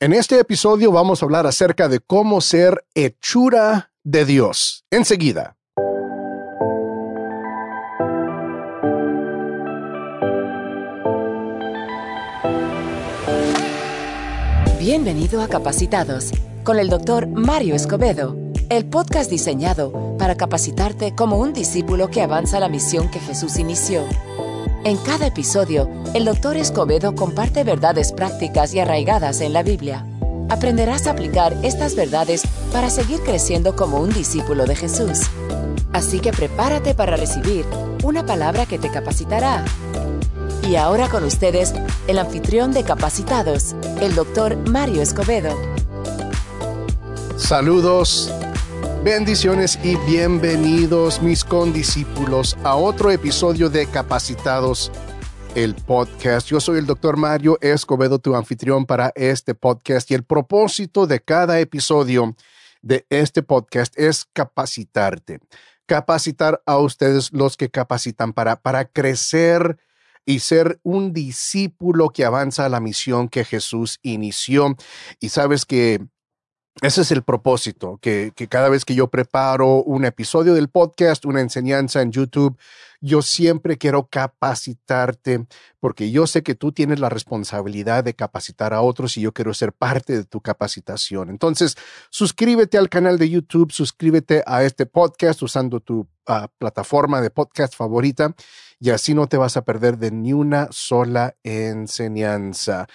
En este episodio vamos a hablar acerca de cómo ser hechura de Dios. Enseguida. Bienvenido a Capacitados con el doctor Mario Escobedo, el podcast diseñado para capacitarte como un discípulo que avanza la misión que Jesús inició. En cada episodio, el doctor Escobedo comparte verdades prácticas y arraigadas en la Biblia. Aprenderás a aplicar estas verdades para seguir creciendo como un discípulo de Jesús. Así que prepárate para recibir una palabra que te capacitará. Y ahora con ustedes, el anfitrión de Capacitados, el doctor Mario Escobedo. Saludos, bendiciones y bienvenidos mis condiscípulos a otro episodio de Capacitados, el podcast. Yo soy el doctor Mario Escobedo, tu anfitrión para este podcast y el propósito de cada episodio de este podcast es capacitarte, capacitar a ustedes los que capacitan para, para crecer y ser un discípulo que avanza la misión que Jesús inició. Y sabes que ese es el propósito, que, cada vez que yo preparo un episodio del podcast, una enseñanza en YouTube, yo siempre quiero capacitarte porque yo sé que tú tienes la responsabilidad de capacitar a otros y yo quiero ser parte de tu capacitación. Entonces, suscríbete al canal de YouTube, suscríbete a este podcast usando tu uh, plataforma de podcast favorita y así no te vas a perder de ni una sola enseñanza.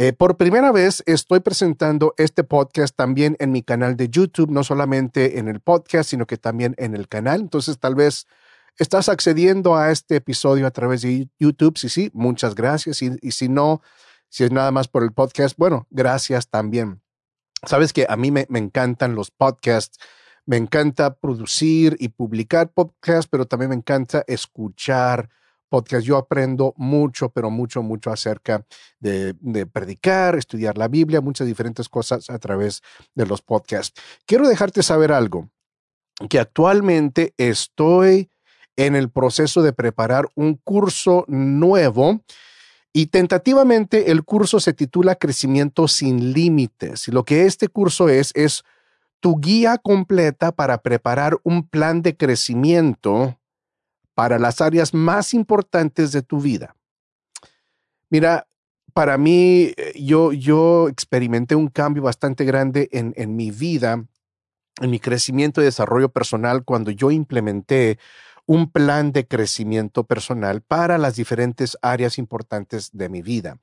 Eh, por primera vez estoy presentando este podcast también en mi canal de YouTube, no solamente en el podcast, sino que también en el canal. Entonces, tal vez estás accediendo a este episodio a través de YouTube. Sí, sí, muchas gracias. Y, si no, si es nada más por el podcast, bueno, gracias también. Sabes que a mí me, me encantan los podcasts. Me encanta producir y publicar podcasts, pero también me encanta escuchar podcast. Yo aprendo mucho, pero mucho, mucho acerca de, predicar, estudiar la Biblia, muchas diferentes cosas a través de los podcasts. Quiero dejarte saber algo, que actualmente estoy en el proceso de preparar un curso nuevo. Y tentativamente el curso se titula Crecimiento sin Límites. Y lo que este curso es, es tu guía completa para preparar un plan de crecimiento para las áreas más importantes de tu vida. Mira, para mí, yo, yo experimenté un cambio bastante grande en, en mi vida, en mi crecimiento y desarrollo personal cuando yo implementé un plan de crecimiento personal para las diferentes áreas importantes de mi vida.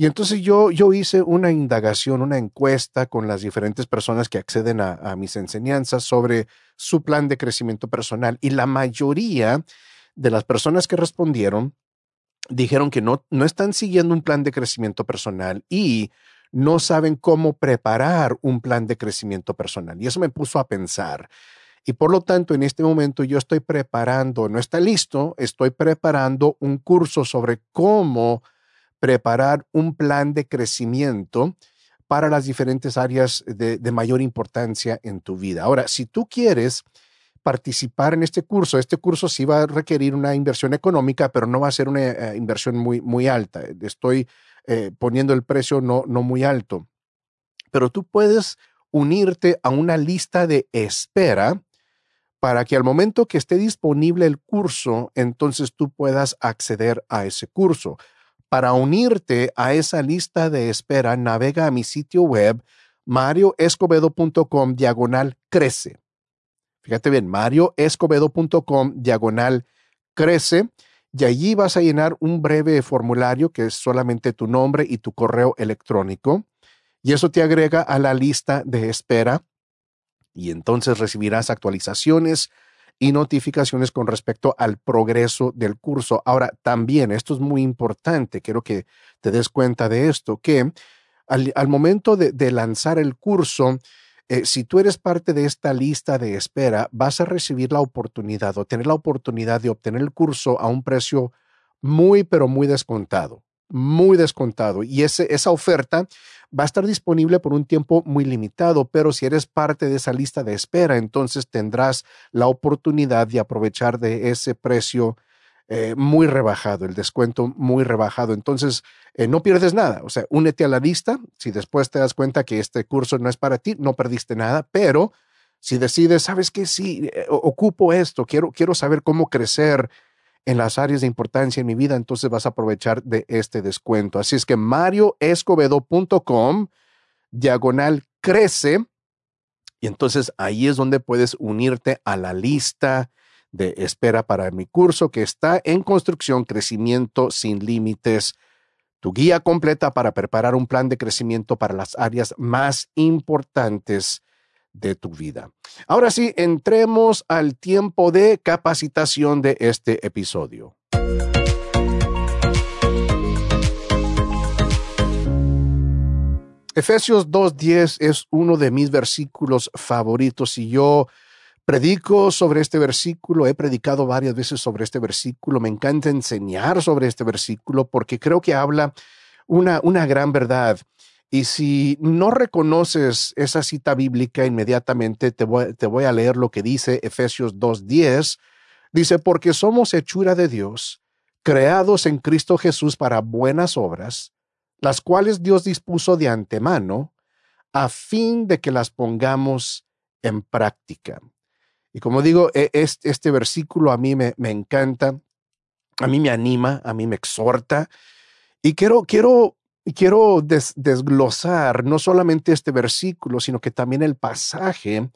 Y entonces yo, yo hice una indagación, una encuesta con las diferentes personas que acceden a, mis enseñanzas sobre su plan de crecimiento personal. Y la mayoría de las personas que respondieron dijeron que no, no están siguiendo un plan de crecimiento personal y no saben cómo preparar un plan de crecimiento personal. Y eso me puso a pensar. Y por lo tanto, en este momento yo estoy preparando, no está listo, estoy preparando un curso sobre cómo preparar un plan de crecimiento para las diferentes áreas de, mayor importancia en tu vida. Ahora, si tú quieres participar en este curso, este curso sí va a requerir una inversión económica, pero no va a ser una uh, inversión muy, muy alta. Estoy eh, poniendo el precio no, no muy alto. Pero tú puedes unirte a una lista de espera para que al momento que esté disponible el curso, entonces tú puedas acceder a ese curso. Para unirte a esa lista de espera, navega a mi sitio web marioescobedo.com diagonal crece. Fíjate bien, marioescobedo.com diagonal crece y allí vas a llenar un breve formulario que es solamente tu nombre y tu correo electrónico y eso te agrega a la lista de espera y entonces recibirás actualizaciones y notificaciones con respecto al progreso del curso. Ahora, también, esto es muy importante, quiero que te des cuenta de esto, que al, momento de, de, lanzar el curso, eh, si tú eres parte de esta lista de espera, vas a recibir la oportunidad o tener la oportunidad de obtener el curso a un precio muy, pero muy descontado, muy descontado. Y esa oferta va a estar disponible por un tiempo muy limitado, pero si eres parte de esa lista de espera, entonces tendrás la oportunidad de aprovechar de ese precio eh, muy rebajado, el descuento muy rebajado. Entonces, eh, no pierdes nada. O sea, únete a la lista. Si después te das cuenta que este curso no es para ti, no perdiste nada, pero si decides, sabes que sí, eh, ocupo esto, quiero, quiero saber cómo crecer en las áreas de importancia en mi vida, entonces vas a aprovechar de este descuento. Así es que marioescobedo.com, diagonal crece, y entonces ahí es donde puedes unirte a la lista de espera para mi curso que está en construcción Crecimiento sin Límites, tu guía completa para preparar un plan de crecimiento para las áreas más importantes de tu vida. Ahora sí, entremos al tiempo de capacitación de este episodio. Efesios 2.10 es uno de mis versículos favoritos y yo Predico sobre este versículo, he predicado varias veces sobre este versículo, me encanta enseñar sobre este versículo porque creo que habla una, una gran verdad. Y si no reconoces esa cita bíblica inmediatamente, te voy, a leer lo que dice Efesios 2.10. Dice, porque somos hechura de Dios, creados en Cristo Jesús para buenas obras, las cuales Dios dispuso de antemano, a fin de que las pongamos en práctica. Y como digo, e, este, versículo a mí me, encanta, a mí me anima, a mí me exhorta. Y quiero, quiero, quiero desglosar no solamente este versículo, sino que también el pasaje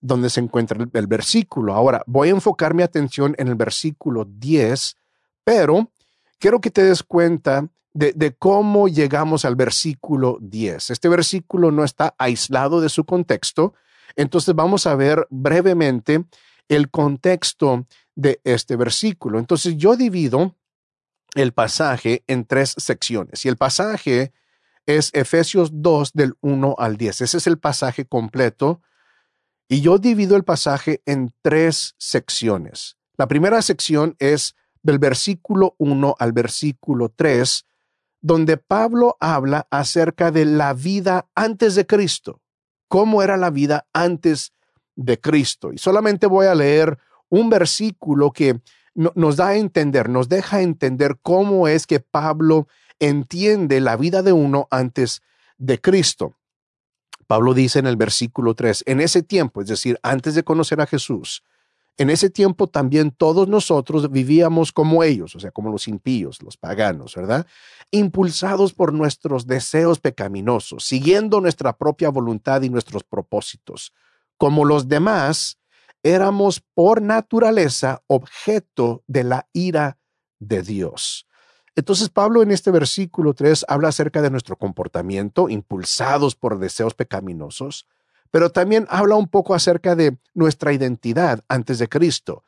donde se encuentra el, versículo. Ahora, voy a enfocar mi atención en el versículo 10, pero quiero que te des cuenta de, de, cómo llegamos al versículo 10. Este versículo no está aislado de su contexto, entonces vamos a ver brevemente el contexto de este versículo. Entonces yo divido el pasaje en tres secciones y el pasaje es Efesios 2 del 1 al 10. Ese es el pasaje completo y yo divido el pasaje en tres secciones. La primera sección es del versículo 1 al versículo 3, donde Pablo habla acerca de la vida antes de Cristo cómo era la vida antes de Cristo. Y solamente voy a leer un versículo que nos da a entender, nos deja entender cómo es que Pablo entiende la vida de uno antes de Cristo. Pablo dice en el versículo 3, en ese tiempo, es decir, antes de conocer a Jesús, en ese tiempo también todos nosotros vivíamos como ellos, o sea, como los impíos, los paganos, ¿verdad? Impulsados por nuestros deseos pecaminosos, siguiendo nuestra propia voluntad y nuestros propósitos. Como los demás, éramos por naturaleza objeto de la ira de Dios. Entonces Pablo en este versículo 3 habla acerca de nuestro comportamiento, impulsados por deseos pecaminosos, pero también habla un poco acerca de nuestra identidad antes de Cristo.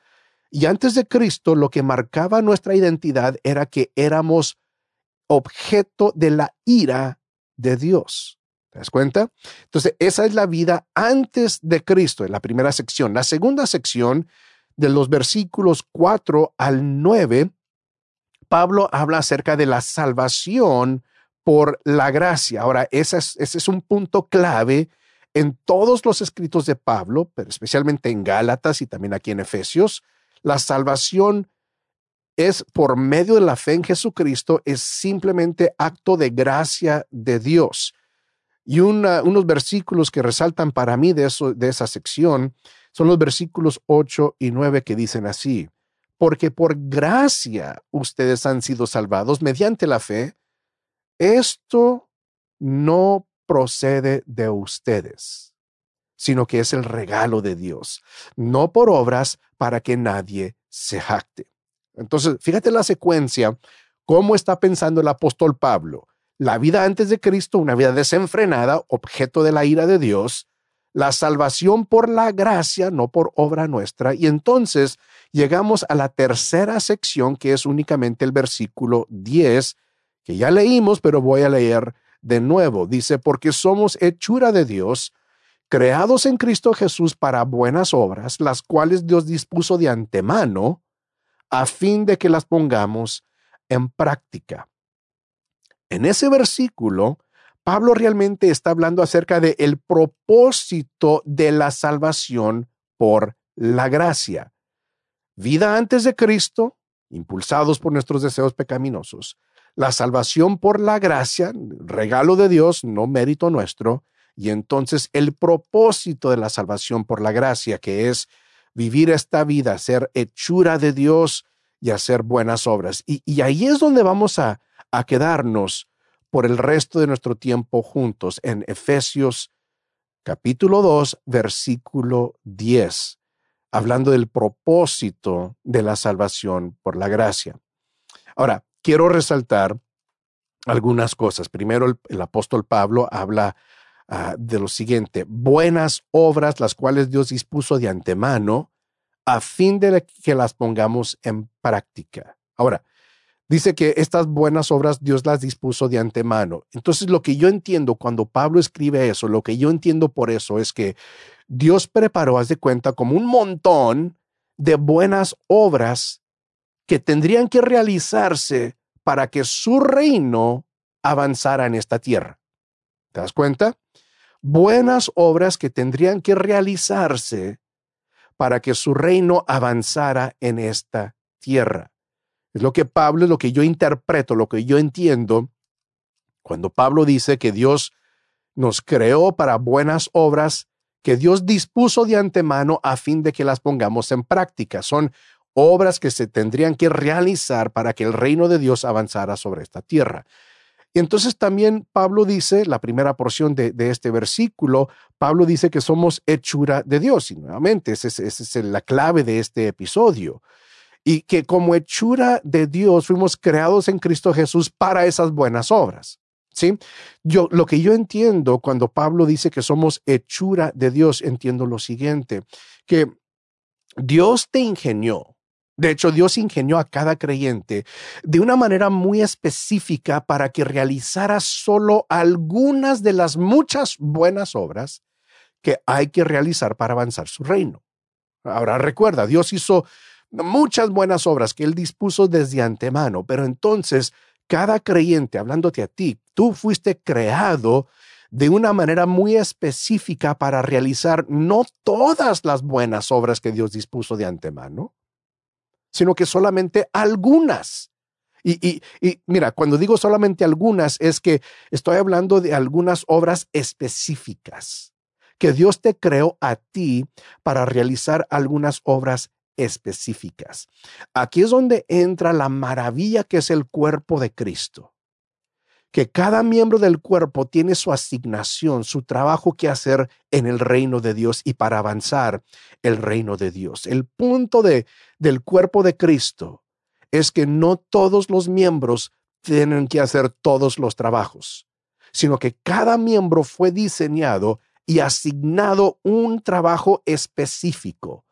Y antes de Cristo lo que marcaba nuestra identidad era que éramos objeto de la ira de Dios. ¿Te das cuenta? Entonces, esa es la vida antes de Cristo, en la primera sección. La segunda sección, de los versículos 4 al 9, Pablo habla acerca de la salvación por la gracia. Ahora, ese es, ese es un punto clave en todos los escritos de Pablo, pero especialmente en Gálatas y también aquí en Efesios, la salvación es por medio de la fe en Jesucristo, es simplemente acto de gracia de Dios. Y unos versículos que resaltan para mí de, eso, de esa sección son los versículos 8 y 9 que dicen así, porque por gracia ustedes han sido salvados mediante la fe, esto no procede de ustedes, sino que es el regalo de Dios, no por obras para que nadie se jacte. Entonces, fíjate la secuencia, cómo está pensando el apóstol Pablo. La vida antes de Cristo, una vida desenfrenada, objeto de la ira de Dios, la salvación por la gracia, no por obra nuestra. Y entonces llegamos a la tercera sección, que es únicamente el versículo 10, que ya leímos, pero voy a leer de nuevo. Dice, porque somos hechura de Dios, creados en Cristo Jesús para buenas obras, las cuales Dios dispuso de antemano, a fin de que las pongamos en práctica. En ese versículo, Pablo realmente está hablando acerca de el propósito de la salvación por la gracia. Vida antes de Cristo, impulsados por nuestros deseos pecaminosos, la salvación por la gracia, regalo de Dios, no mérito nuestro, y entonces el propósito de la salvación por la gracia, que es vivir esta vida, ser hechura de Dios y hacer buenas obras. Y, ahí es donde vamos a, a quedarnos por el resto de nuestro tiempo juntos en Efesios capítulo 2, versículo 10, hablando del propósito de la salvación por la gracia. Ahora, quiero resaltar algunas cosas. Primero, el, apóstol Pablo habla ah, de lo siguiente, buenas obras las cuales Dios dispuso de antemano a fin de que las pongamos en práctica. Ahora, dice que estas buenas obras Dios las dispuso de antemano. Entonces, lo que yo entiendo cuando Pablo escribe eso, lo que yo entiendo por eso es que Dios preparó, haz de cuenta, como un montón de buenas obras que tendrían que realizarse para que su reino avanzara en esta tierra. ¿Te das cuenta? Buenas obras que tendrían que realizarse para que su reino avanzara en esta tierra. Es lo que Pablo, es lo que yo interpreto, lo que yo entiendo cuando Pablo dice que Dios nos creó para buenas obras que Dios dispuso de antemano a fin de que las pongamos en práctica. Son obras que se tendrían que realizar para que el reino de Dios avanzara sobre esta tierra. Y entonces también Pablo dice, la primera porción de, este versículo, Pablo dice que somos hechura de Dios. Y nuevamente, esa es la clave de este episodio y que como hechura de Dios fuimos creados en Cristo Jesús para esas buenas obras. ¿Sí? Yo lo que yo entiendo cuando Pablo dice que somos hechura de Dios, entiendo lo siguiente, que Dios te ingenió. De hecho, Dios ingenió a cada creyente de una manera muy específica para que realizara solo algunas de las muchas buenas obras que hay que realizar para avanzar su reino. Ahora recuerda, Dios hizo muchas buenas obras que Él dispuso desde antemano, pero entonces cada creyente, hablándote a ti, tú fuiste creado de una manera muy específica para realizar no todas las buenas obras que Dios dispuso de antemano, sino que solamente algunas. Y, y, y, mira, cuando digo solamente algunas, es que estoy hablando de algunas obras específicas, que Dios te creó a ti para realizar algunas obras específicas. Aquí es donde entra la maravilla que es el cuerpo de Cristo. Que cada miembro del cuerpo tiene su asignación, su trabajo que hacer en el reino de Dios y para avanzar el reino de Dios. El punto de, del cuerpo de Cristo es que no todos los miembros tienen que hacer todos los trabajos, sino que cada miembro fue diseñado y asignado un trabajo específico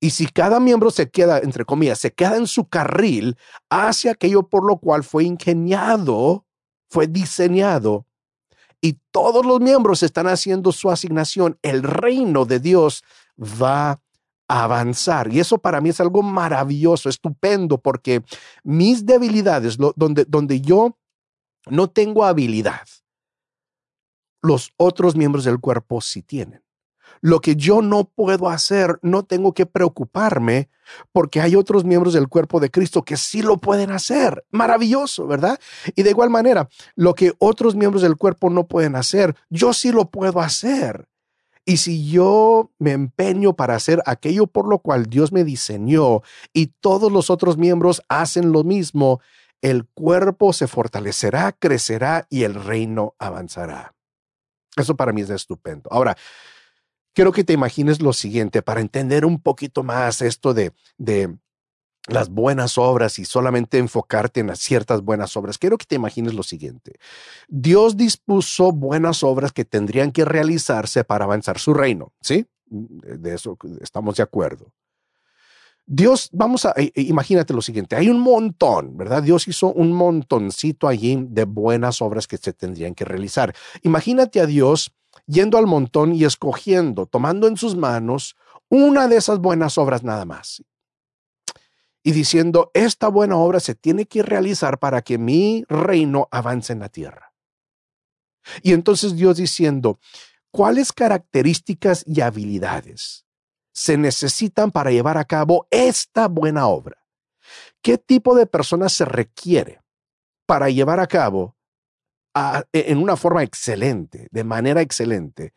y si cada miembro se queda, entre comillas, se queda en su carril hacia aquello por lo cual fue ingeniado, fue diseñado, y todos los miembros están haciendo su asignación, el reino de Dios va a avanzar. Y eso para mí es algo maravilloso, estupendo, porque mis debilidades, donde, donde yo no tengo habilidad, los otros miembros del cuerpo sí tienen. Lo que yo no puedo hacer, no tengo que preocuparme porque hay otros miembros del cuerpo de Cristo que sí lo pueden hacer. Maravilloso, ¿verdad? Y de igual manera, lo que otros miembros del cuerpo no pueden hacer, yo sí lo puedo hacer. Y si yo me empeño para hacer aquello por lo cual Dios me diseñó y todos los otros miembros hacen lo mismo, el cuerpo se fortalecerá, crecerá y el reino avanzará. Eso para mí es estupendo. Ahora, quiero que te imagines lo siguiente para entender un poquito más esto de, de las buenas obras y solamente enfocarte en ciertas buenas obras. Quiero que te imagines lo siguiente. Dios dispuso buenas obras que tendrían que realizarse para avanzar su reino, ¿sí? De eso estamos de acuerdo. Dios, vamos a, imagínate lo siguiente, hay un montón, ¿verdad? Dios hizo un montoncito allí de buenas obras que se tendrían que realizar. Imagínate a Dios yendo al montón y escogiendo, tomando en sus manos una de esas buenas obras nada más. Y diciendo, esta buena obra se tiene que realizar para que mi reino avance en la tierra. Y entonces Dios diciendo, ¿cuáles características y habilidades se necesitan para llevar a cabo esta buena obra? ¿Qué tipo de persona se requiere para llevar a cabo e, en una forma excelente, de manera excelente,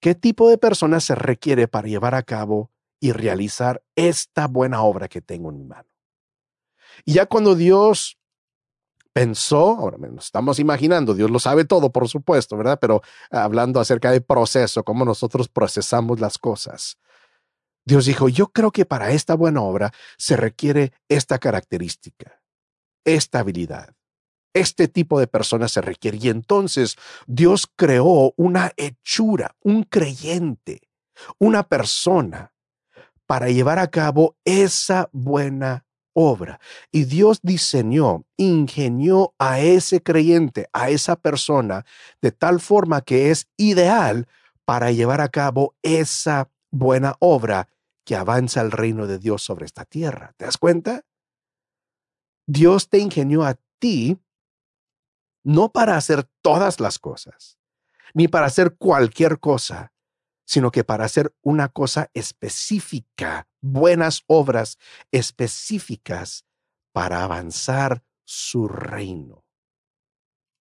qué tipo de persona se requiere para llevar a cabo y realizar esta buena obra que tengo en mi mano? Y ya cuando Dios pensó, ahora nos estamos imaginando, Dios lo sabe todo, por supuesto, ¿verdad? Pero hablando acerca del proceso, cómo nosotros procesamos las cosas. Dios dijo, yo creo que para esta buena obra se requiere esta característica, esta habilidad. Este tipo de personas se requiere. Y entonces Dios creó una hechura, un creyente, una persona para llevar a cabo esa buena obra. Y Dios diseñó, ingenió a ese creyente, a esa persona, de tal forma que es ideal para llevar a cabo esa buena obra que avanza el reino de Dios sobre esta tierra. ¿Te das cuenta? Dios te ingenió a ti no para hacer todas las cosas, ni para hacer cualquier cosa, sino que para hacer una cosa específica, buenas obras específicas para avanzar su reino.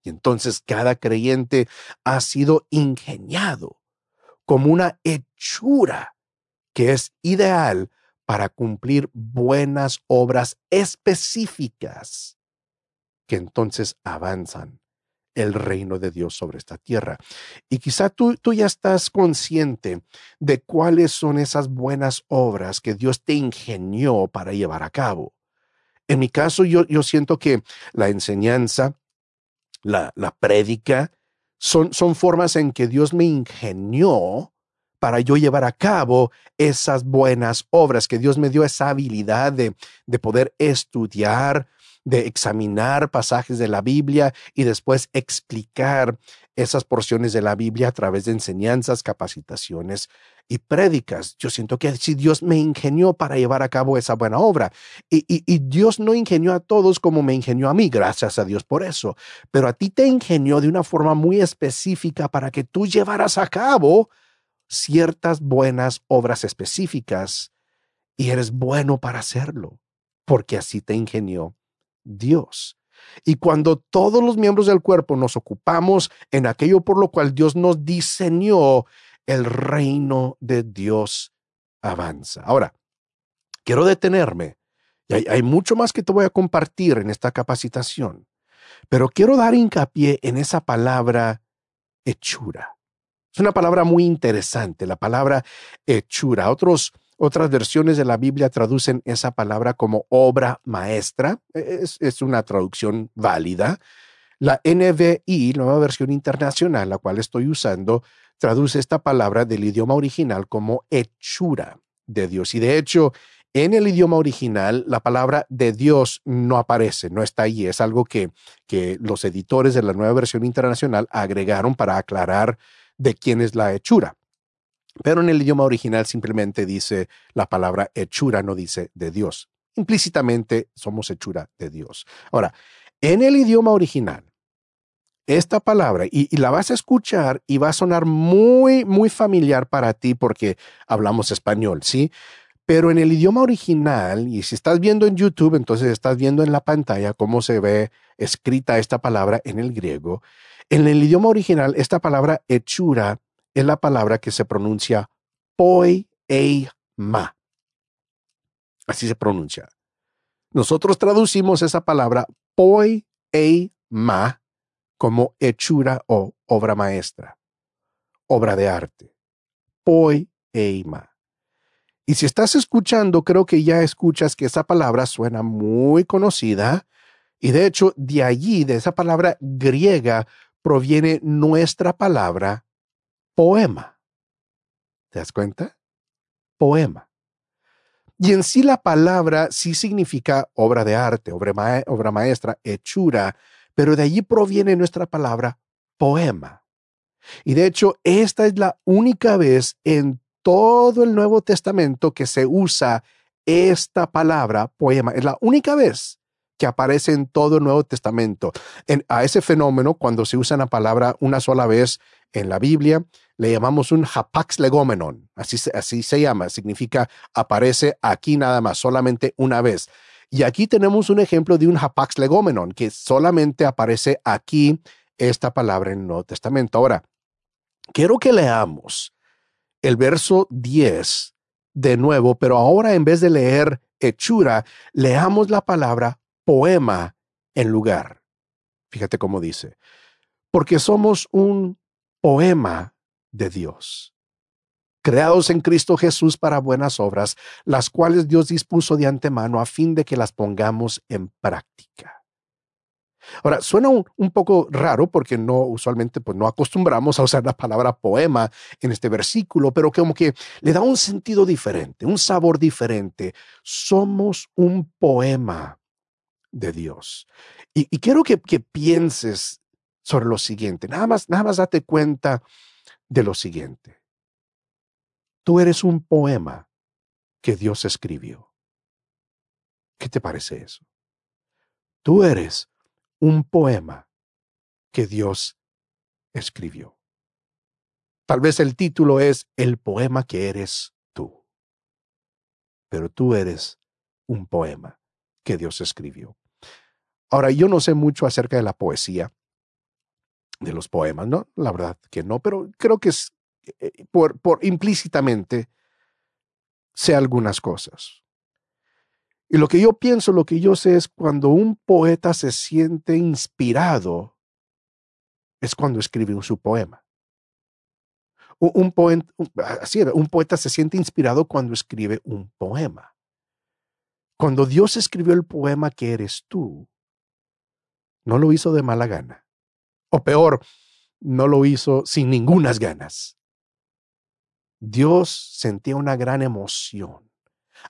Y entonces cada creyente ha sido ingeniado como una hechura que es ideal para cumplir buenas obras específicas entonces avanzan el reino de Dios sobre esta tierra. Y quizá tú, tú ya estás consciente de cuáles son esas buenas obras que Dios te ingenió para llevar a cabo. En mi caso, yo, yo siento que la enseñanza, la, la prédica, son, son formas en que Dios me ingenió para yo llevar a cabo esas buenas obras, que Dios me dio esa habilidad de, de poder estudiar, de examinar pasajes de la Biblia y después explicar esas porciones de la Biblia a través de enseñanzas, capacitaciones y prédicas. Yo siento que si Dios me ingenió para llevar a cabo esa buena obra. Y, y, Dios no ingenió a todos como me ingenió a mí, gracias a Dios por eso. Pero a ti te ingenió de una forma muy específica para que tú llevaras a cabo ciertas buenas obras específicas y eres bueno para hacerlo, porque así te ingenió Dios. Y cuando todos los miembros del cuerpo nos ocupamos en aquello por lo cual Dios nos diseñó, el reino de Dios avanza. Ahora, quiero detenerme. Y hay, mucho más que te voy a compartir en esta capacitación, pero quiero dar hincapié en esa palabra hechura. Es una palabra muy interesante, la palabra hechura. Otros otras versiones de la Biblia traducen esa palabra como obra maestra. E, es, una traducción válida. La NVI, nueva versión internacional, la cual estoy usando, traduce esta palabra del idioma original como hechura de Dios. Y de hecho, en el idioma original, la palabra de Dios no aparece, no está ahí. Es algo que, que los editores de la nueva versión internacional agregaron para aclarar de quién es la hechura. Pero en el idioma original simplemente dice la palabra hechura, no dice de Dios. Implícitamente somos hechura de Dios. Ahora, en el idioma original, esta palabra, y, la vas a escuchar y va a sonar muy, muy familiar para ti porque hablamos español, ¿sí? Pero en el idioma original, y si estás viendo en YouTube, entonces estás viendo en la pantalla cómo se ve escrita esta palabra en el griego. En el idioma original, esta palabra hechura es la palabra que se pronuncia poema. Así se pronuncia. Nosotros traducimos esa palabra poema como hechura o obra maestra, obra de arte. Poema. Y si estás escuchando, creo que ya escuchas que esa palabra suena muy conocida. Y de hecho, de allí, de esa palabra griega, proviene nuestra palabra poema. ¿Te das cuenta? Poema. Y en sí la palabra sí significa obra de arte, obra, maestra, hechura, pero de allí proviene nuestra palabra poema. Y de hecho, esta es la única vez en todo el Nuevo Testamento que se usa esta palabra poema. Es la única vez que aparece en todo el Nuevo Testamento. a ese fenómeno, cuando se usa la palabra una sola vez en la Biblia, le llamamos un hapax legomenon. Así, así se llama. Significa aparece aquí nada más, solamente una vez. Y aquí tenemos un ejemplo de un hapax legomenon, que solamente aparece aquí esta palabra en el Nuevo Testamento. Ahora, quiero que leamos el verso 10 de nuevo, pero ahora en vez de leer hechura, leamos la palabra poema en lugar. Fíjate cómo dice, porque somos un poema de Dios, creados en Cristo Jesús para buenas obras, las cuales Dios dispuso de antemano a fin de que las pongamos en práctica. Ahora, suena un, poco raro porque no usualmente pues no acostumbramos a usar la palabra poema en este versículo, pero como que le da un sentido diferente, un sabor diferente. Somos un poema de Dios. Y, quiero que, que, pienses sobre lo siguiente. Nada más, nada más date cuenta de lo siguiente. Tú eres un poema que Dios escribió. ¿Qué te parece eso? Tú eres un poema que Dios escribió. Tal vez el título es El poema que eres tú. Pero tú eres un poema que Dios escribió. Ahora, yo no sé mucho acerca de la poesía, de los poemas, ¿no? La verdad que no, pero creo que es eh, por, por implícitamente sé algunas cosas. Y lo que yo pienso, lo que yo sé es cuando un poeta se siente inspirado, es cuando escribe su poema. Así un poeta se siente inspirado cuando escribe un poema. Cuando Dios escribió el poema que eres tú, no lo hizo de mala gana. O peor, no lo hizo sin ningunas ganas. Dios sentía una gran emoción,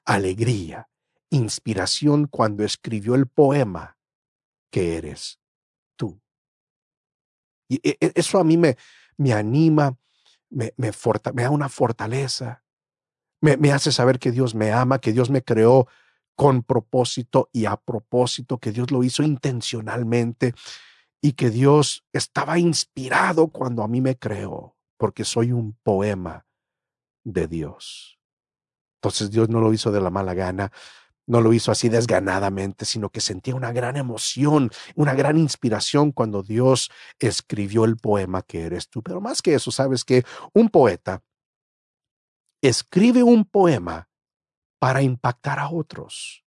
alegría, inspiración cuando escribió el poema que eres tú. Y e, e, eso a mí me, me anima, me, me, da una fortaleza, me, me hace saber que Dios me ama, que Dios me creó con propósito y a propósito, que Dios lo hizo intencionalmente y que Dios estaba inspirado cuando a mí me creó, porque soy un poema de Dios. Entonces Dios no lo hizo de la mala gana, no lo hizo así desganadamente, sino que sentía una gran emoción, una gran inspiración cuando Dios escribió el poema que eres tú. Pero más que eso, sabes que un poeta escribe un poema para impactar a otros.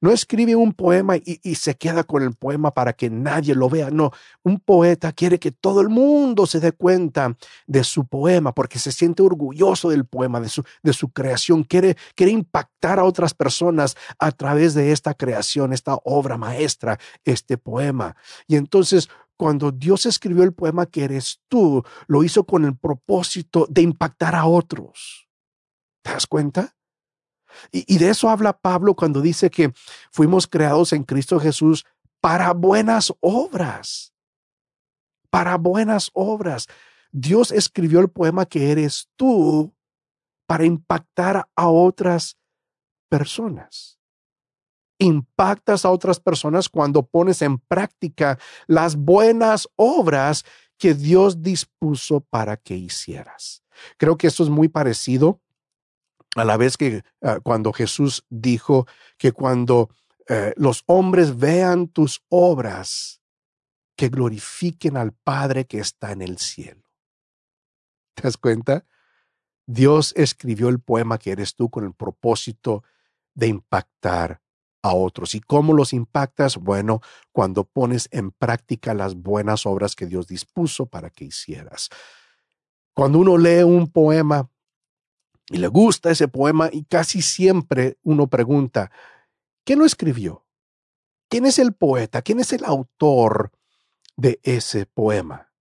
No escribe un poema y, se queda con el poema para que nadie lo vea. No, un poeta quiere que todo el mundo se dé cuenta de su poema porque se siente orgulloso del poema, de su, de su creación. Quiere, quiere impactar a otras personas a través de esta creación, esta obra maestra, este poema. Y entonces cuando Dios escribió el poema que eres tú, lo hizo con el propósito de impactar a otros. ¿Te das cuenta? Y, de eso habla Pablo cuando dice que fuimos creados en Cristo Jesús para buenas obras. Para buenas obras. Dios escribió el poema que eres tú para impactar a otras personas. Impactas a otras personas cuando pones en práctica las buenas obras que Dios dispuso para que hicieras. Creo que esto es muy parecido a la vez que ah, cuando Jesús dijo que cuando eh, los hombres vean tus obras, que glorifiquen al Padre que está en el cielo. ¿Te das cuenta? Dios escribió el poema que eres tú con el propósito de impactar a otros. ¿Y cómo los impactas? Bueno, cuando pones en práctica las buenas obras que Dios dispuso para que hicieras. Cuando uno lee un poema, y le gusta ese poema y casi siempre uno pregunta, ¿quién lo escribió? ¿Quién es el poeta? ¿Quién es el autor de ese poema?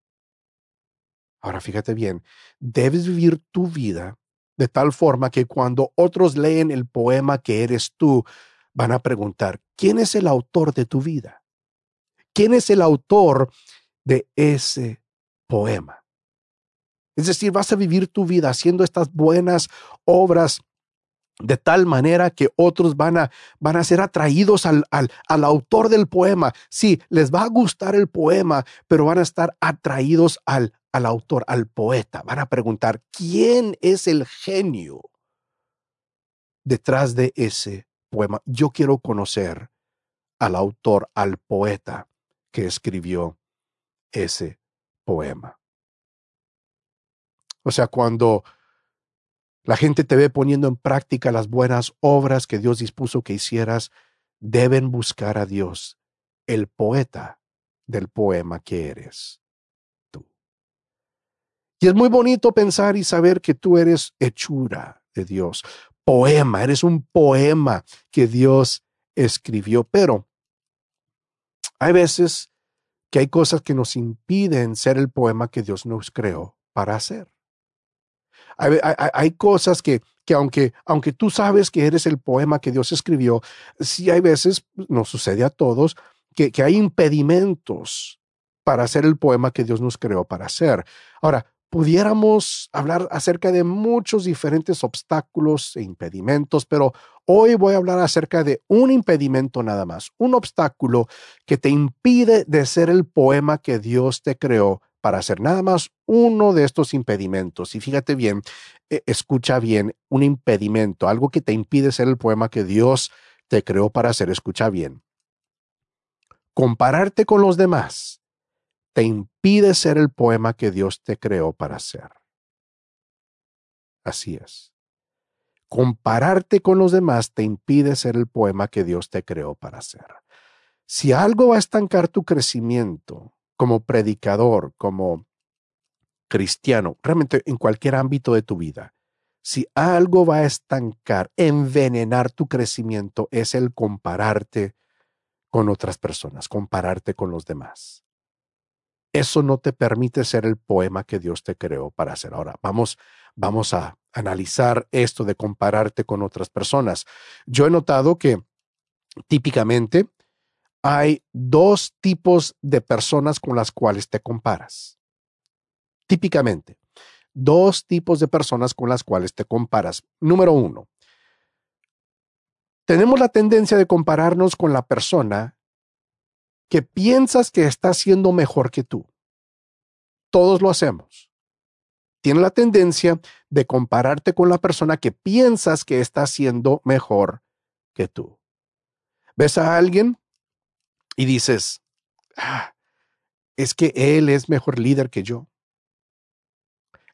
Ahora fíjate bien, debes vivir tu vida de tal forma que cuando otros leen el poema que eres tú, van a preguntar, ¿quién es el autor de tu vida? ¿Quién es el autor de ese poema? Es decir, vas a vivir tu vida haciendo estas buenas obras de tal manera que otros van a, van a ser atraídos al, al, al, autor del poema. Sí, les va a gustar el poema, pero van a estar atraídos al, al autor, al poeta. Van a preguntar, ¿quién es el genio detrás de ese poema. Yo quiero conocer al autor, al poeta que escribió ese poema. O sea, cuando la gente te ve poniendo en práctica las buenas obras que Dios dispuso que hicieras, deben buscar a Dios, el poeta del poema que eres tú. Y es muy bonito pensar y saber que tú eres hechura de Dios, poema, eres un poema que Dios escribió, pero hay veces que hay cosas que nos impiden ser el poema que Dios nos creó para hacer. Hay, cosas que, que aunque, aunque tú sabes que eres el poema que Dios escribió, sí hay veces, nos sucede a todos, que, que hay impedimentos para hacer el poema que Dios nos creó para hacer. Ahora, pudiéramos hablar acerca de muchos diferentes obstáculos e impedimentos, pero hoy voy a hablar acerca de un impedimento nada más, un obstáculo que te impide de ser el poema que Dios te creó para hacer nada más uno de estos impedimentos. Y fíjate bien, e, escucha bien, un impedimento, algo que te impide ser el poema que Dios te creó para hacer, escucha bien. Compararte con los demás te impide ser el poema que Dios te creó para hacer. Así es. Compararte con los demás te impide ser el poema que Dios te creó para hacer. Si algo va a estancar tu crecimiento, como predicador, como cristiano, realmente en cualquier ámbito de tu vida, si algo va a estancar, envenenar tu crecimiento, es el compararte con otras personas, compararte con los demás. Eso no te permite ser el poema que Dios te creó para hacer. Ahora, vamos, vamos a analizar esto de compararte con otras personas. Yo he notado que típicamente hay dos tipos de personas con las cuales te comparas. Típicamente, dos tipos de personas con las cuales te comparas. Número uno, tenemos la tendencia de compararnos con la persona que piensas que está siendo mejor que tú. Todos lo hacemos. Tiene la tendencia de compararte con la persona que piensas que está siendo mejor que tú. ¿Ves a alguien y dices, ah, es que él es mejor líder que yo.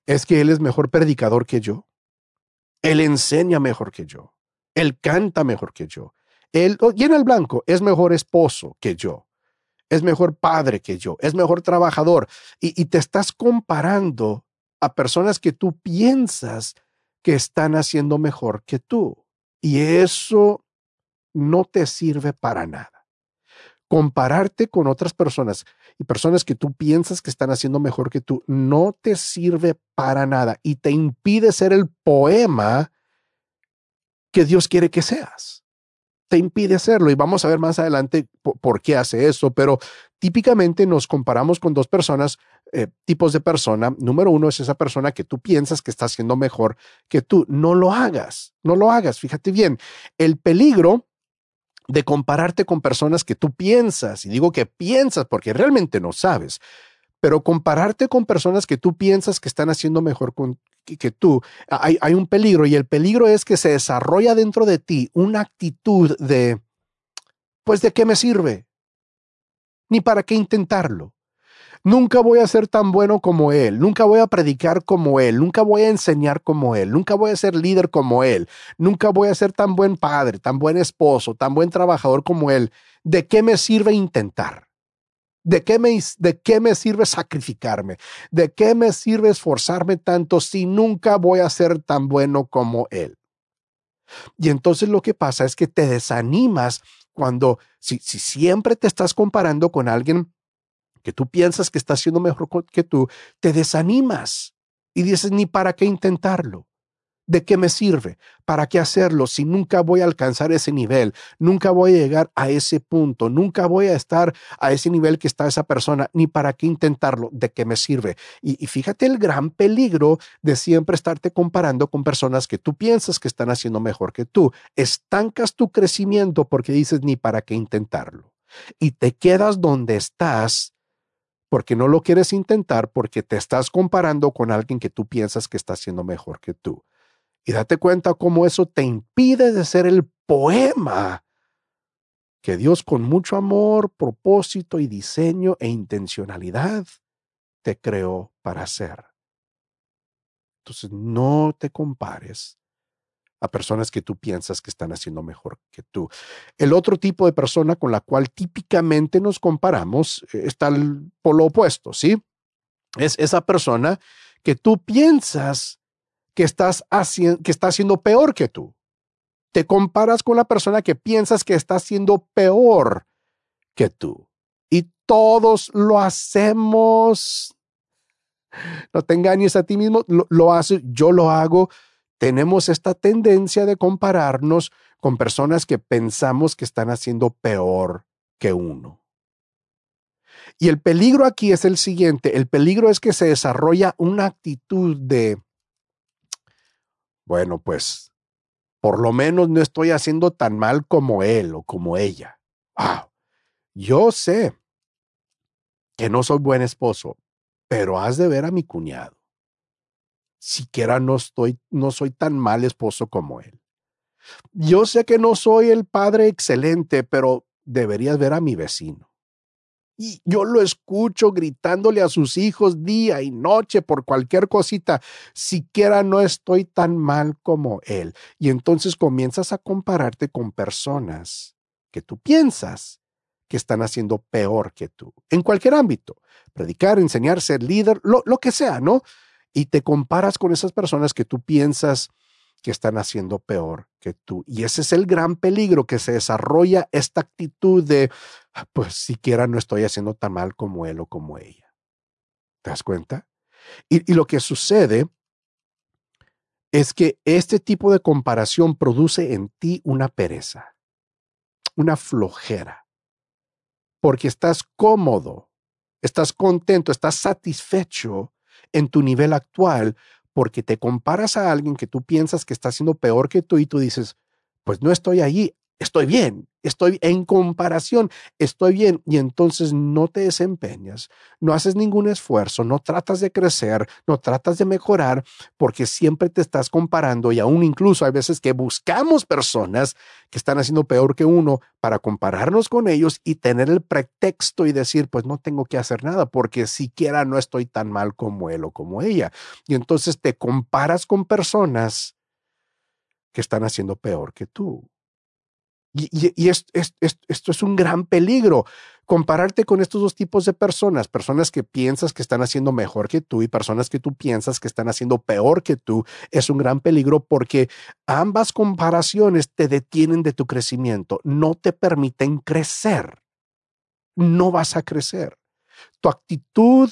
Es que él es mejor predicador que yo. Él enseña mejor que yo. Él canta mejor que yo. Él, llena el blanco, es mejor esposo que yo. Es mejor padre que yo. Es mejor trabajador. Y, y te estás comparando a personas que tú piensas que están haciendo mejor que tú. Y eso no te sirve para nada compararte con otras personas y personas que tú piensas que están haciendo mejor que tú no te sirve para nada y te impide ser el poema que Dios quiere que seas. Te impide hacerlo y vamos a ver más adelante por, qué hace eso, pero típicamente nos comparamos con dos personas, eh, tipos de persona. Número uno es esa persona que tú piensas que está haciendo mejor que tú. No lo hagas, no lo hagas. Fíjate bien, el peligro de compararte con personas que tú piensas, y digo que piensas porque realmente no sabes, pero compararte con personas que tú piensas que están haciendo mejor que, tú, hay, hay un peligro y el peligro es que se desarrolla dentro de ti una actitud de, pues, ¿de qué me sirve? Ni para qué intentarlo. Nunca voy a ser tan bueno como Él, nunca voy a predicar como Él, nunca voy a enseñar como Él, nunca voy a ser líder como Él, nunca voy a ser tan buen padre, tan buen esposo, tan buen trabajador como Él. ¿De qué me sirve intentar? ¿De qué, me, ¿De qué me sirve sacrificarme? ¿De qué me sirve esforzarme tanto si nunca voy a ser tan bueno como Él? Y entonces lo que pasa es que te desanimas cuando, si, si siempre te estás comparando con alguien que tú piensas que está haciendo mejor que tú, te desanimas y dices, ni para qué intentarlo. ¿De qué me sirve? ¿Para qué hacerlo si nunca voy a alcanzar ese nivel? Nunca voy a llegar a ese punto, nunca voy a estar a ese nivel que está esa persona, ni para qué intentarlo, ¿de qué me sirve? Y, y fíjate el gran peligro de siempre estarte comparando con personas que tú piensas que están haciendo mejor que tú. Estancas tu crecimiento porque dices, ni para qué intentarlo. Y te quedas donde estás porque no lo quieres intentar porque te estás comparando con alguien que tú piensas que está haciendo mejor que tú. Y date cuenta cómo eso te impide de ser el poema que Dios con mucho amor, propósito y diseño e intencionalidad te creó para ser. Entonces, no te compares a personas que tú piensas que están haciendo mejor que tú. El otro tipo de persona con la cual típicamente nos comparamos eh, está el polo opuesto, ¿sí? Es esa persona que tú piensas que, estás haciendo, que está haciendo peor que tú. Te comparas con la persona que piensas que está haciendo peor que tú. Y todos lo hacemos. No te engañes a ti mismo, lo, lo haces, yo lo hago. Tenemos esta tendencia de compararnos con personas que pensamos que están haciendo peor que uno. Y el peligro aquí es el siguiente, el peligro es que se desarrolla una actitud de, bueno, pues, por lo menos no estoy haciendo tan mal como él o como ella. yo sé que no soy buen esposo, pero has de ver a mi cuñado. Siquiera no estoy, no soy tan mal esposo como él. Yo sé que no soy el padre excelente, pero deberías ver a mi vecino. Y yo lo escucho gritándole a sus hijos día y noche por cualquier cosita, siquiera no estoy tan mal como él. Y entonces comienzas a compararte con personas que tú piensas que están haciendo peor que tú, en cualquier ámbito, predicar, enseñar, ser líder, lo, lo que sea, ¿no? Y te comparas con esas personas que tú piensas que están haciendo peor que tú. Y ese es el gran peligro que se desarrolla esta actitud de, ah, pues siquiera no estoy haciendo tan mal como él o como ella. ¿Te das cuenta? Y, y lo que sucede es que este tipo de comparación produce en ti una pereza, una flojera, porque estás cómodo, estás contento, estás satisfecho en tu nivel actual porque te comparas a alguien que tú piensas que está haciendo peor que tú y tú dices, pues no estoy allí, estoy bien, estoy en comparación, estoy bien y entonces no te desempeñas, no haces ningún esfuerzo, no tratas de crecer, no tratas de mejorar porque siempre te estás comparando y aún incluso hay veces que buscamos personas que están haciendo peor que uno para compararnos con ellos y tener el pretexto y decir, pues no tengo que hacer nada porque siquiera no estoy tan mal como él o como ella. Y entonces te comparas con personas que están haciendo peor que tú. Y, esto es un gran peligro, compararte con estos dos tipos de personas, personas que piensas que están haciendo mejor que tú y personas que tú piensas que están haciendo peor que tú, es un gran peligro porque ambas comparaciones te detienen de tu crecimiento, no te permiten crecer, no vas a crecer. Tu actitud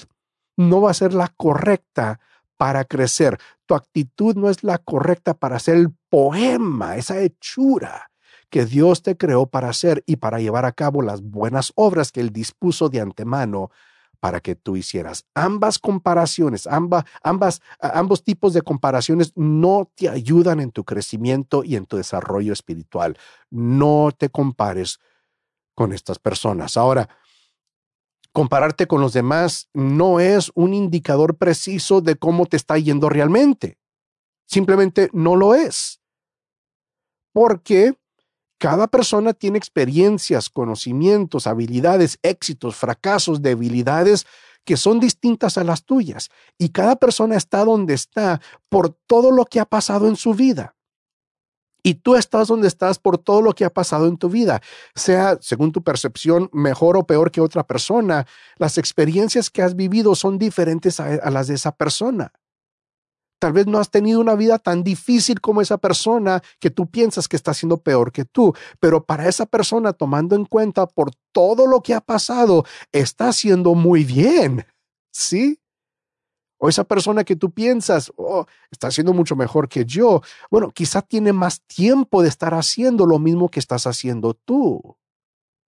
no va a ser la correcta para crecer, tu actitud no es la correcta para hacer el poema, esa hechura que Dios te creó para hacer y para llevar a cabo las buenas obras que Él dispuso de antemano para que tú hicieras. Ambas comparaciones, ambas, ambos tipos de comparaciones no te ayudan en tu crecimiento y en tu desarrollo espiritual. No te compares con estas personas. Ahora, compararte con los demás no es un indicador preciso de cómo te está yendo realmente. Simplemente no lo es. Porque cada persona tiene experiencias, conocimientos, habilidades, éxitos, fracasos, debilidades que son distintas a las tuyas. Y cada persona está donde está por todo lo que ha pasado en su vida. Y tú estás donde estás por todo lo que ha pasado en tu vida, sea según tu percepción mejor o peor que otra persona. Las experiencias que has vivido son diferentes a, a las de esa persona. Tal vez no has tenido una vida tan difícil como esa persona que tú piensas que está haciendo peor que tú, pero para esa persona, tomando en cuenta por todo lo que ha pasado, está haciendo muy bien. ¿Sí? O esa persona que tú piensas, oh, está haciendo mucho mejor que yo. Bueno, quizá tiene más tiempo de estar haciendo lo mismo que estás haciendo tú.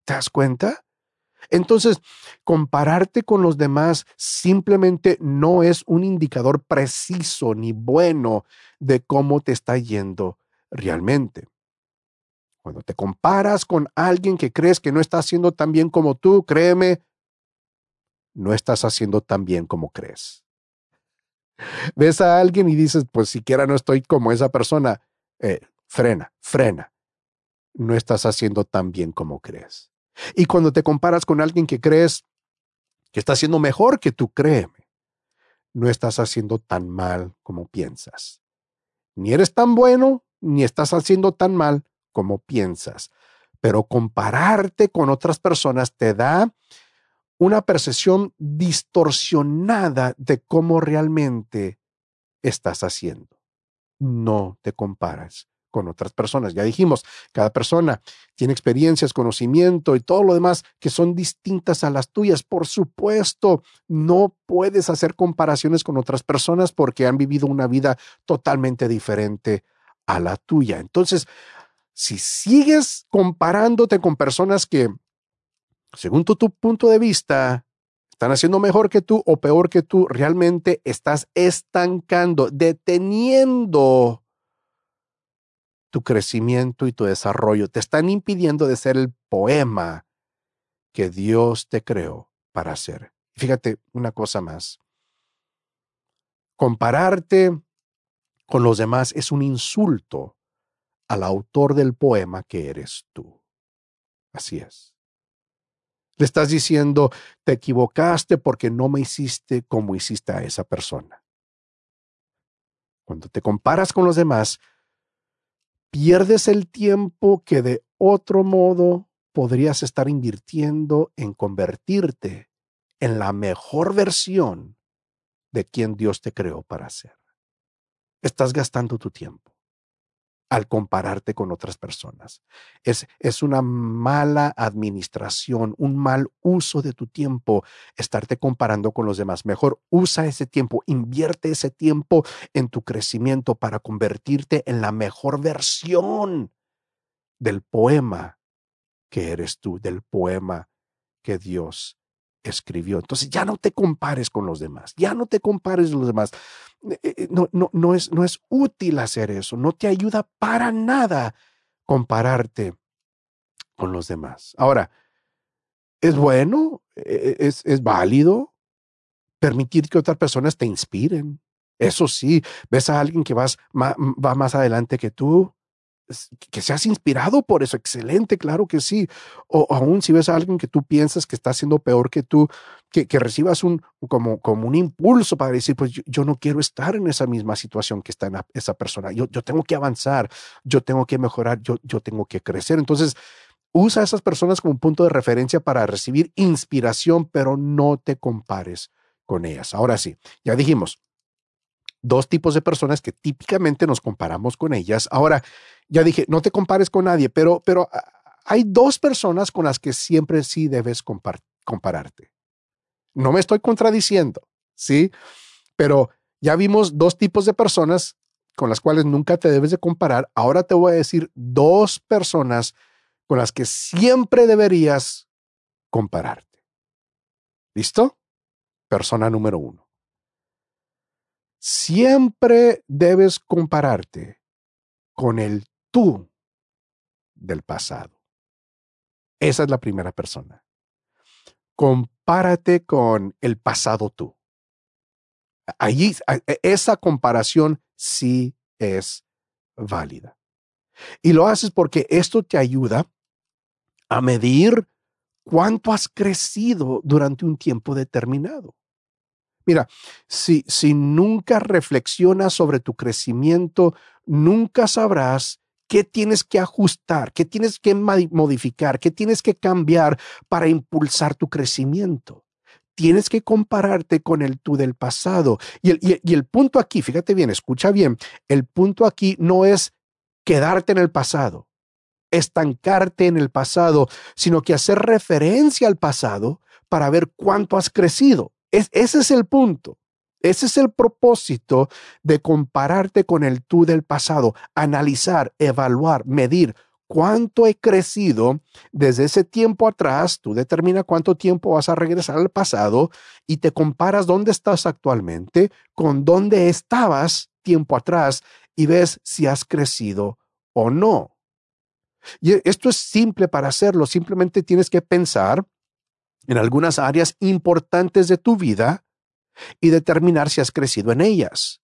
¿Te das cuenta? Entonces, compararte con los demás simplemente no es un indicador preciso ni bueno de cómo te está yendo realmente. Cuando te comparas con alguien que crees que no está haciendo tan bien como tú, créeme, no estás haciendo tan bien como crees. Ves a alguien y dices, pues siquiera no estoy como esa persona. Eh, frena, frena. No estás haciendo tan bien como crees. Y cuando te comparas con alguien que crees que está haciendo mejor que tú, créeme, no estás haciendo tan mal como piensas. Ni eres tan bueno, ni estás haciendo tan mal como piensas. Pero compararte con otras personas te da una percepción distorsionada de cómo realmente estás haciendo. No te comparas con otras personas. Ya dijimos, cada persona tiene experiencias, conocimiento y todo lo demás que son distintas a las tuyas. Por supuesto, no puedes hacer comparaciones con otras personas porque han vivido una vida totalmente diferente a la tuya. Entonces, si sigues comparándote con personas que según tu, punto de vista, están haciendo mejor que tú o peor que tú, realmente estás estancando, deteniendo tu crecimiento y tu desarrollo. Te están impidiendo de ser el poema que Dios te creó para ser. Fíjate una cosa más. Compararte con los demás es un insulto al autor del poema que eres tú. Así es. Le estás diciendo, te equivocaste porque no me hiciste como hiciste a esa persona. Cuando te comparas con los demás, pierdes el tiempo que de otro modo podrías estar invirtiendo en convertirte en la mejor versión de quien Dios te creó para ser. Estás gastando tu tiempo al compararte con otras personas. Es, es una mala administración, un mal uso de tu tiempo, estarte comparando con los demás. Mejor usa ese tiempo, invierte ese tiempo en tu crecimiento para convertirte en la mejor versión del poema que eres tú, del poema que Dios escribió. Entonces ya no te compares con los demás, ya no te compares con los demás. Eh, eh, no, no, no, es, no es útil hacer eso, no te ayuda para nada compararte con los demás. Ahora, es bueno, e, e, es, es válido permitir que otras personas te inspiren. Eso sí, ves a alguien que vas, va más adelante que tú, que seas inspirado por eso, excelente, claro que sí. O, aún si ves a alguien que tú piensas que está haciendo peor que tú, que, que recibas un, como, como un impulso para decir, pues yo, no quiero estar en esa misma situación que está en esa persona. Yo, yo tengo que avanzar, yo tengo que mejorar, yo, yo tengo que crecer. Entonces, usa a esas personas como un punto de referencia para recibir inspiración, pero no te compares con ellas. Ahora sí, ya dijimos, dos tipos de personas que típicamente nos comparamos con ellas. Ahora, ya dije, no te compares con nadie, pero, pero ah, hay dos personas con las que siempre sí debes compararte. No me estoy contradiciendo, ¿sí? Pero ya vimos dos tipos de personas con las cuales nunca te debes de comparar. Ahora te voy a decir dos personas con las que siempre deberías compararte. ¿Listo? Persona número uno. Siempre debes compararte con el tú del pasado. Esa es la primera persona. Compárate con el pasado tú. Allí, e, esa comparación sí es válida. Y lo haces porque esto te ayuda a medir cuánto has crecido durante un tiempo determinado. Mira, si, si nunca reflexionas sobre tu crecimiento, nunca sabrás qué tienes que ajustar, qué tienes que modificar, qué tienes que cambiar para impulsar tu crecimiento. Tienes que compararte con el tú del pasado. Y el, y el punto aquí, fíjate bien, escucha bien, el punto aquí no es quedarte en el pasado, estancarte en el pasado, sino que hacer referencia al pasado para ver cuánto has crecido ese es el punto. Ese es el propósito de compararte con el tú del pasado, analizar, evaluar, medir cuánto he crecido desde ese tiempo atrás, tú determina cuánto tiempo vas a regresar al pasado y te comparas dónde estás actualmente con dónde estabas tiempo atrás y ves si has crecido o no. Y esto es simple para hacerlo, simplemente tienes que pensar en algunas áreas importantes de tu vida y determinar si has crecido en ellas.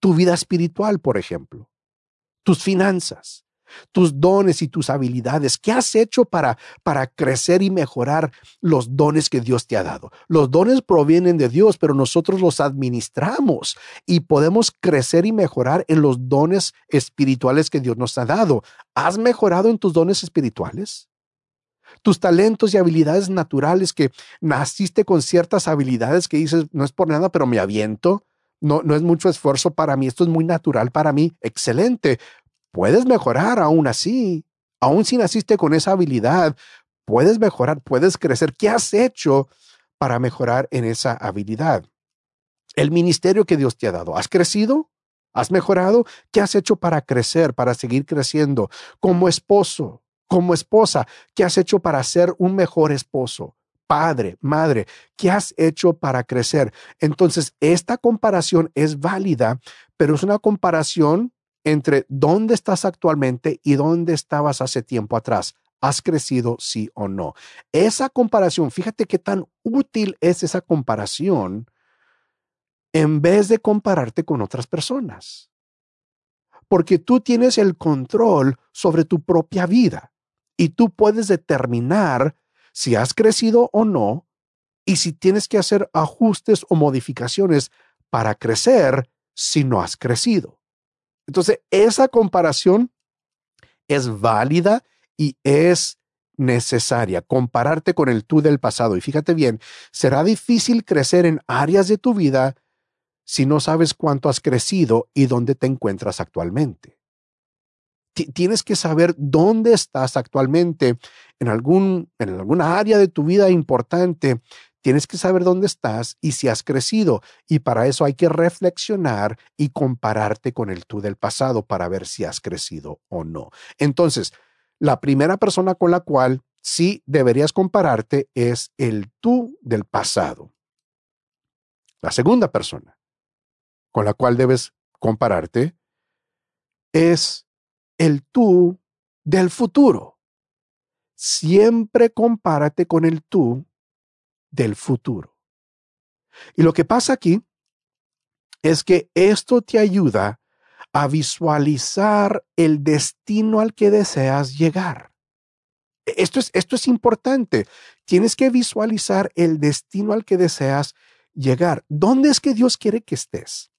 Tu vida espiritual, por ejemplo, tus finanzas, tus dones y tus habilidades. ¿Qué has hecho para, para crecer y mejorar los dones que Dios te ha dado? Los dones provienen de Dios, pero nosotros los administramos y podemos crecer y mejorar en los dones espirituales que Dios nos ha dado. ¿Has mejorado en tus dones espirituales? Tus talentos y habilidades naturales que naciste con ciertas habilidades que dices, no es por nada, pero me aviento. No, no es mucho esfuerzo para mí, esto es muy natural para mí. Excelente puedes mejorar aún así. Aún si naciste con esa habilidad, puedes mejorar, puedes crecer. ¿Qué has hecho para mejorar en esa habilidad? El ministerio que Dios te ha dado, ¿has crecido? ¿Has mejorado? ¿Qué has hecho para crecer, para seguir creciendo? Como esposo, como esposa, ¿qué has hecho para ser un mejor esposo? Padre, madre, ¿qué has hecho para crecer? Entonces, esta comparación es válida, pero es una comparación entre dónde estás actualmente y dónde estabas hace tiempo atrás. ¿Has crecido sí o no? Esa comparación, fíjate qué tan útil es esa comparación en vez de compararte con otras personas. Porque tú tienes el control sobre tu propia vida y tú puedes determinar si has crecido o no y si tienes que hacer ajustes o modificaciones para crecer si no has crecido. Entonces, esa comparación es válida y es necesaria. Compararte con el tú del pasado. Y fíjate bien, será difícil crecer en áreas de tu vida si no sabes cuánto has crecido y dónde te encuentras actualmente. Tienes que saber dónde estás actualmente en, algún, en alguna área de tu vida importante Tienes que saber dónde estás y si has crecido. Y para eso hay que reflexionar y compararte con el tú del pasado para ver si has crecido o no. Entonces, la primera persona con la cual sí deberías compararte es el tú del pasado. La segunda persona con la cual debes compararte es el tú del futuro. Siempre compárate con el tú del futuro. Y lo que pasa aquí es que esto te ayuda a visualizar el destino al que deseas llegar. Esto es, esto es importante. Tienes que visualizar el destino al que deseas llegar. ¿Dónde es que Dios quiere que estés?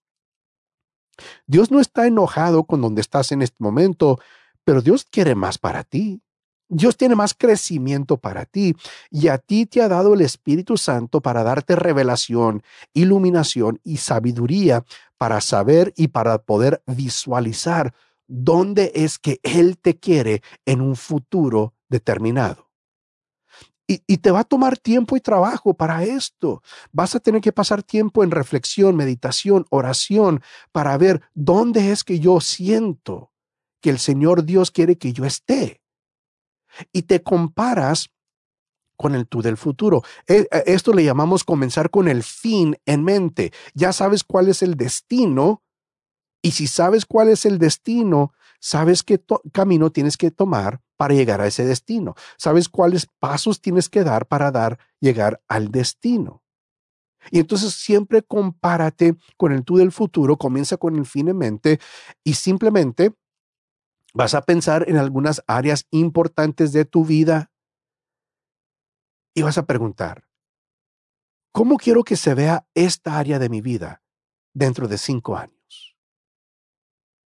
Dios no está enojado con donde estás en este momento, pero Dios quiere más para ti. Dios tiene más crecimiento para ti y a ti te ha dado el Espíritu Santo para darte revelación, iluminación y sabiduría para saber y para poder visualizar dónde es que Él te quiere en un futuro determinado. Y, te va a tomar tiempo y trabajo para esto. Vas a tener que pasar tiempo en reflexión, meditación, oración, para ver dónde es que yo siento que el Señor Dios quiere que yo esté y te comparas con el tú del futuro. E, e, esto le llamamos comenzar con el fin en mente. Ya sabes cuál es el destino y si sabes cuál es el destino, sabes qué camino tienes que tomar para llegar a ese destino. Sabes cuáles pasos tienes que dar para dar llegar al destino. Y entonces siempre compárate con el tú del futuro, comienza con el fin en mente y simplemente Vas a pensar en algunas áreas importantes de tu vida y vas a preguntar, ¿cómo quiero que se vea esta área de mi vida dentro de cinco años?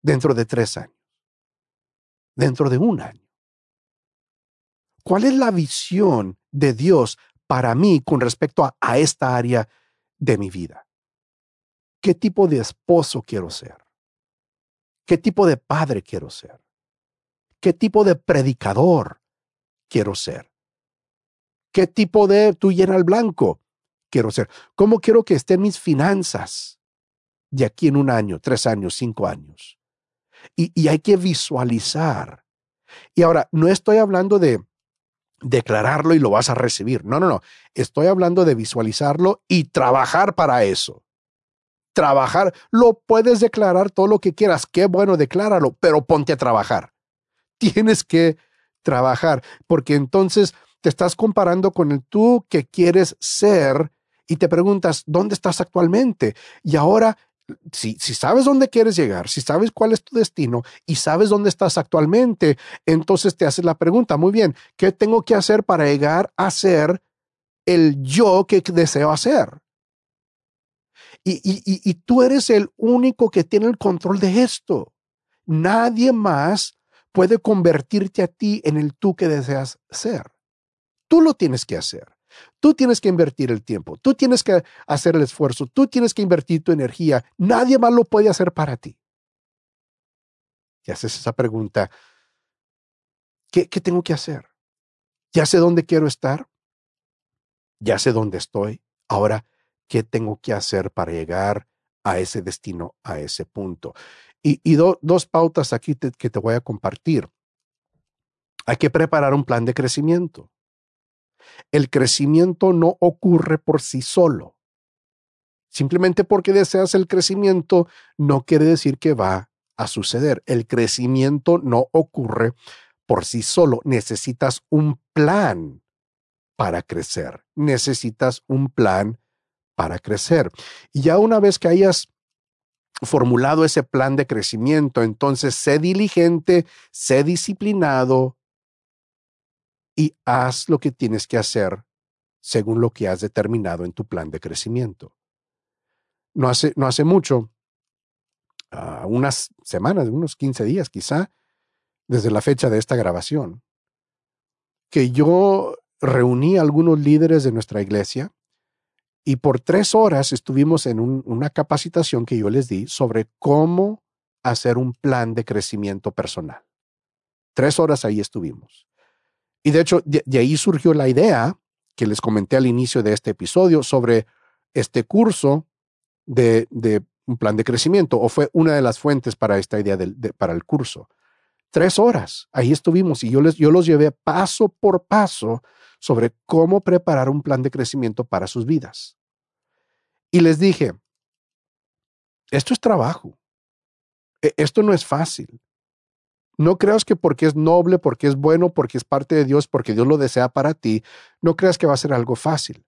Dentro de tres años? Dentro de un año? ¿Cuál es la visión de Dios para mí con respecto a, esta área de mi vida? ¿Qué tipo de esposo quiero ser? ¿Qué tipo de padre quiero ser? ¿Qué tipo de predicador quiero ser? ¿Qué tipo de tú llena el blanco quiero ser? ¿Cómo quiero que estén mis finanzas de aquí en un año, tres años, cinco años? Y hay que visualizar. Y ahora, no estoy hablando de declararlo y lo vas a recibir. No, no, no. Estoy hablando de visualizarlo y trabajar para eso. Trabajar, lo puedes declarar todo lo que quieras. Qué bueno, decláralo, pero ponte a trabajar tienes que trabajar, porque entonces te estás comparando con el tú que quieres ser y te preguntas, ¿dónde estás actualmente? Y ahora, si, sabes dónde quieres llegar, si sabes cuál es tu destino y sabes dónde estás actualmente, entonces te haces la pregunta, muy bien, ¿qué tengo que hacer para llegar a ser el yo que deseo hacer? Y, tú eres el único que tiene el control de esto. Nadie más puede convertirte a ti en el tú que deseas ser. Tú lo tienes que hacer. Tú tienes que invertir el tiempo, tú tienes que hacer el esfuerzo, tú tienes que invertir tu energía. Nadie más lo puede hacer para ti. Y haces esa pregunta, ¿qué, qué tengo que hacer? Ya sé dónde quiero estar, ya sé dónde estoy. Ahora, ¿qué tengo que hacer para llegar a ese destino, a ese punto? Y, dos pautas aquí que te voy a compartir. Hay que preparar un plan de crecimiento. El crecimiento no ocurre por sí solo. Simplemente porque deseas el crecimiento no quiere decir que va a suceder. El crecimiento no ocurre por sí solo. Necesitas un plan para crecer. Necesitas un plan para crecer. Y ya una vez que hayas formulado ese plan de crecimiento, entonces sé diligente, sé disciplinado y haz lo que tienes que hacer según lo que has determinado en tu plan de crecimiento. No hace, no hace mucho, uh, unas semanas, unos 15 días quizá, desde la fecha de esta grabación, que yo reuní a algunos líderes de nuestra iglesia y por tres horas estuvimos en una capacitación que yo les di sobre cómo hacer un plan de crecimiento personal. Tres horas ahí estuvimos. Y de hecho, de, ahí surgió la idea que les comenté al inicio de este episodio sobre este curso de, un plan de crecimiento, o fue una de las fuentes para esta idea para el curso. Tres horas, ahí estuvimos y yo, les, yo los llevé paso por paso sobre cómo preparar un plan de crecimiento para sus vidas. Y les dije, esto es trabajo. E, esto no es fácil. No creas que porque es noble, porque es bueno, porque es parte de Dios, porque Dios lo desea para ti, no creas que va a ser algo fácil.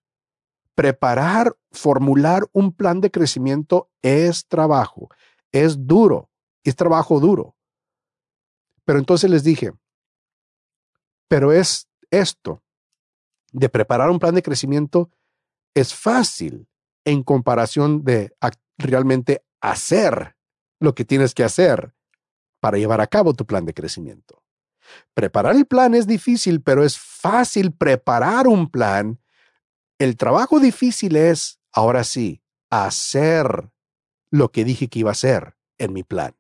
Preparar, formular un plan de crecimiento es trabajo, es duro, es trabajo duro. Pero entonces les dije, pero es esto de preparar un plan de crecimiento es fácil en comparación de realmente hacer lo que tienes que hacer para llevar a cabo tu plan de crecimiento. Preparar el plan es difícil, pero es fácil preparar un plan. El trabajo difícil es, ahora sí, hacer lo que dije que iba a hacer en mi plan.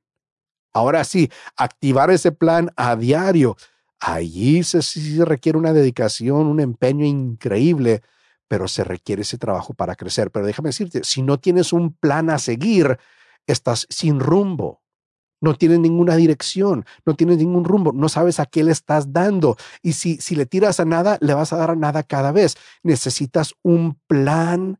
Ahora sí, activar ese plan a diario. Allí se, se requiere una dedicación, un empeño increíble pero se requiere ese trabajo para crecer. Pero déjame decirte, si no tienes un plan a seguir, estás sin rumbo. No tienes ninguna dirección, no tienes ningún rumbo, no sabes a qué le estás dando. Y si, si le tiras a nada, le vas a dar a nada cada vez. Necesitas un plan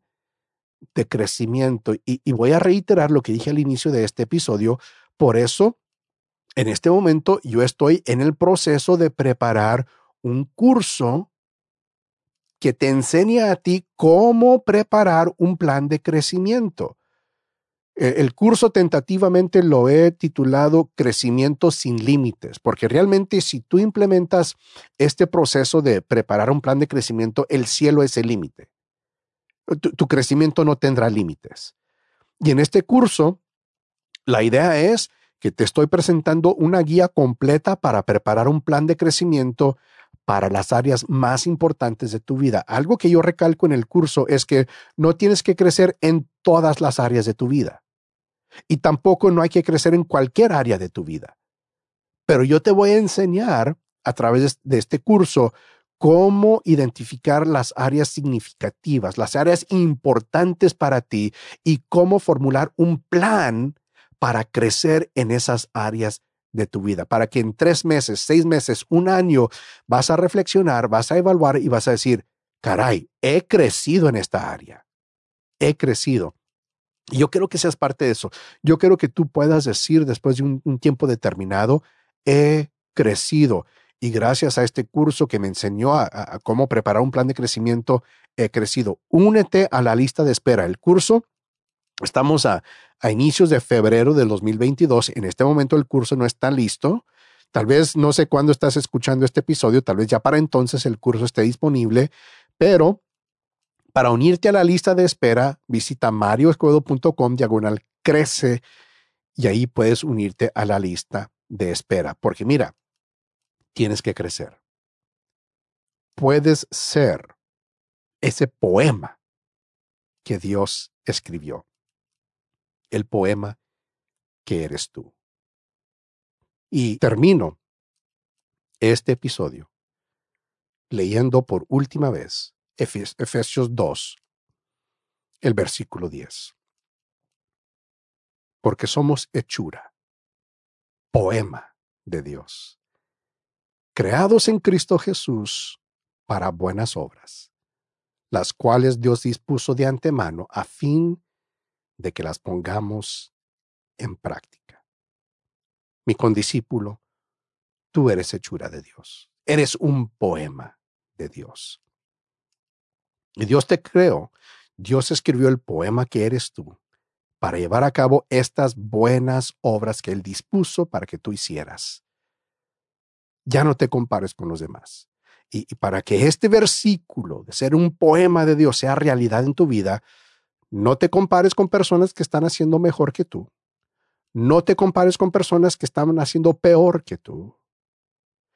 de crecimiento. Y, y voy a reiterar lo que dije al inicio de este episodio. Por eso, en este momento, yo estoy en el proceso de preparar un curso que te enseña a ti cómo preparar un plan de crecimiento. E, el curso tentativamente lo he titulado Crecimiento sin Límites, porque realmente si tú implementas este proceso de preparar un plan de crecimiento, el cielo es el límite. Tu, crecimiento no tendrá límites. Y en este curso, la idea es que te estoy presentando una guía completa para preparar un plan de crecimiento para las áreas más importantes de tu vida. Algo que yo recalco en el curso es que no tienes que crecer en todas las áreas de tu vida. Y tampoco no hay que crecer en cualquier área de tu vida. Pero yo te voy a enseñar a través de este curso cómo identificar las áreas significativas, las áreas importantes para ti y cómo formular un plan para crecer en esas áreas de tu vida, para que en tres meses, seis meses, un año, vas a reflexionar, vas a evaluar y vas a decir, caray, he crecido en esta área, he crecido. Y yo quiero que seas parte de eso. Yo quiero que tú puedas decir después de un, tiempo determinado, he crecido. y gracias a este curso que me enseñó a, cómo preparar un plan de crecimiento, he crecido. Únete a la lista de espera. El curso, estamos a, a inicios de febrero del 2022. En este momento el curso no está listo. Tal vez no sé cuándo estás escuchando este episodio, tal vez ya para entonces el curso esté disponible, pero para unirte a la lista de espera, visita marioescobedo.com diagonal crece y ahí puedes unirte a la lista de espera. Porque mira, tienes que crecer. Puedes ser ese poema que Dios escribió. El poema que eres tú. Y termino este episodio leyendo por última vez Efesios 2, el versículo 10. Porque somos hechura, poema de Dios creados en Cristo Jesús para buenas obras, las cuales Dios dispuso de antemano a fin de que las pongamos en práctica. Mi condiscípulo, tú eres hechura de Dios, eres un poema de Dios. Y Dios te creó, Dios escribió el poema que eres tú para llevar a cabo estas buenas obras que Él dispuso para que tú hicieras ya no te compares con los demás. Y, para que este versículo de ser un poema de Dios sea realidad en tu vida, no te compares con personas que están haciendo mejor que tú. No te compares con personas que están haciendo peor que tú.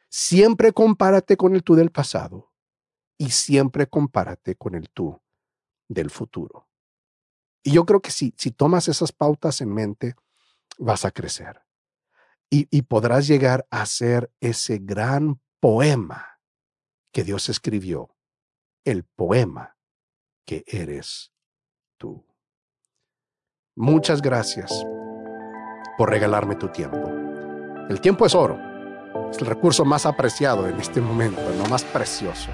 Siempre compárate con el tú del pasado y siempre compárate con el tú del futuro. Y yo creo que si, si tomas esas pautas en mente, vas a crecer y, podrás llegar a ser ese gran poema que Dios escribió, el poema que eres tú. Muchas gracias por regalarme tu tiempo. El tiempo es oro. Es el recurso más apreciado en este momento, no más precioso.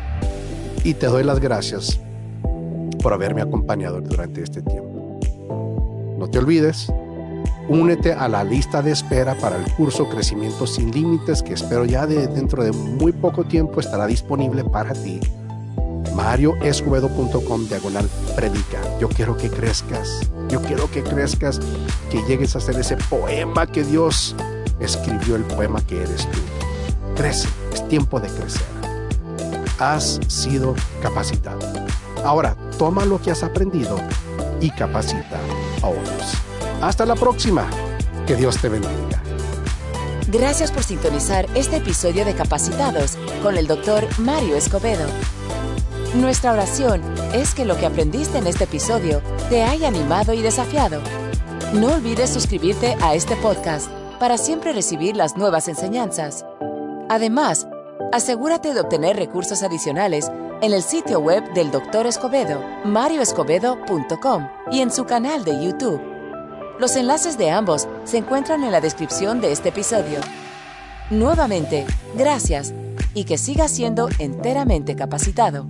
Y te doy las gracias por haberme acompañado durante este tiempo. No te olvides Únete a la lista de espera para el curso Crecimiento sin Límites que espero ya de, dentro de muy poco tiempo estará disponible para ti. marioescobedo.com diagonal predica. Yo quiero que crezcas. Yo quiero que crezcas, que llegues a ser ese poema que Dios escribió, el poema que eres tú. Crece, es tiempo de crecer. Has sido capacitado. Ahora, toma lo que has aprendido y capacita a otros. Hasta la próxima. Que Dios te bendiga. Gracias por sintonizar este episodio de Capacitados con el doctor Mario Escobedo. Nuestra oración es que lo que aprendiste en este episodio te haya animado y desafiado. No olvides suscribirte a este podcast para siempre recibir las nuevas enseñanzas. Además, asegúrate de obtener recursos adicionales en el sitio web del Dr. Escobedo, marioescobedo.com y en su canal de YouTube. Los enlaces de ambos se encuentran en la descripción de este episodio. Nuevamente, gracias y que siga siendo enteramente capacitado.